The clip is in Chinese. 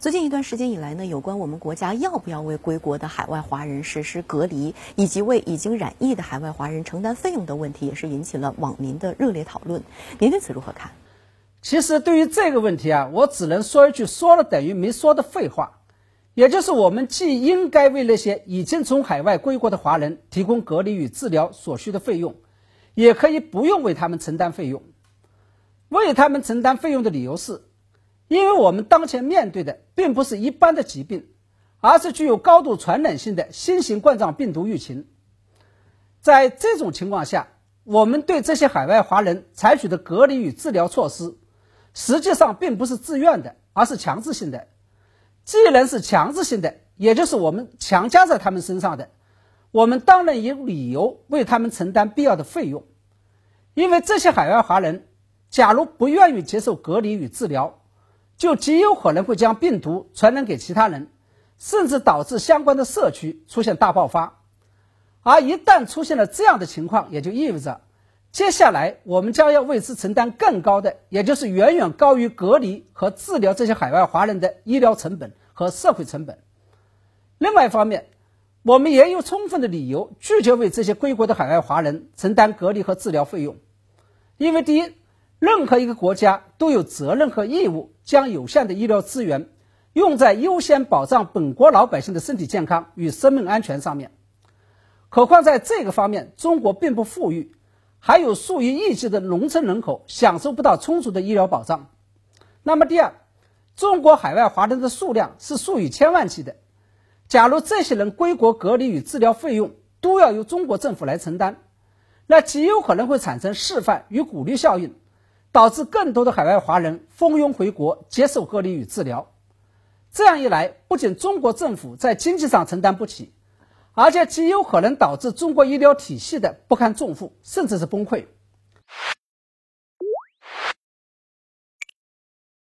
最近一段时间以来呢，有关我们国家要不要为归国的海外华人实施隔离，以及为已经染疫的海外华人承担费用的问题，也是引起了网民的热烈讨论。您对此如何看？其实对于这个问题啊，我只能说一句说了等于没说的废话，也就是我们既应该为那些已经从海外归国的华人提供隔离与治疗所需的费用，也可以不用为他们承担费用。为他们承担费用的理由是。因为我们当前面对的并不是一般的疾病，而是具有高度传染性的新型冠状病毒疫情。在这种情况下，我们对这些海外华人采取的隔离与治疗措施，实际上并不是自愿的，而是强制性的。既然是强制性的，也就是我们强加在他们身上的，我们当然有理由为他们承担必要的费用。因为这些海外华人，假如不愿意接受隔离与治疗，就极有可能会将病毒传染给其他人，甚至导致相关的社区出现大爆发。而一旦出现了这样的情况，也就意味着，接下来我们将要为之承担更高的，也就是远远高于隔离和治疗这些海外华人的医疗成本和社会成本。另外一方面，我们也有充分的理由拒绝为这些归国的海外华人承担隔离和治疗费用，因为第一。任何一个国家都有责任和义务将有限的医疗资源用在优先保障本国老百姓的身体健康与生命安全上面。何况在这个方面，中国并不富裕，还有数以亿计的农村人口享受不到充足的医疗保障。那么，第二，中国海外华人的数量是数以千万计的。假如这些人归国隔离与治疗费用都要由中国政府来承担，那极有可能会产生示范与鼓励效应。导致更多的海外华人蜂拥回国接受隔离与治疗，这样一来，不仅中国政府在经济上承担不起，而且极有可能导致中国医疗体系的不堪重负，甚至是崩溃。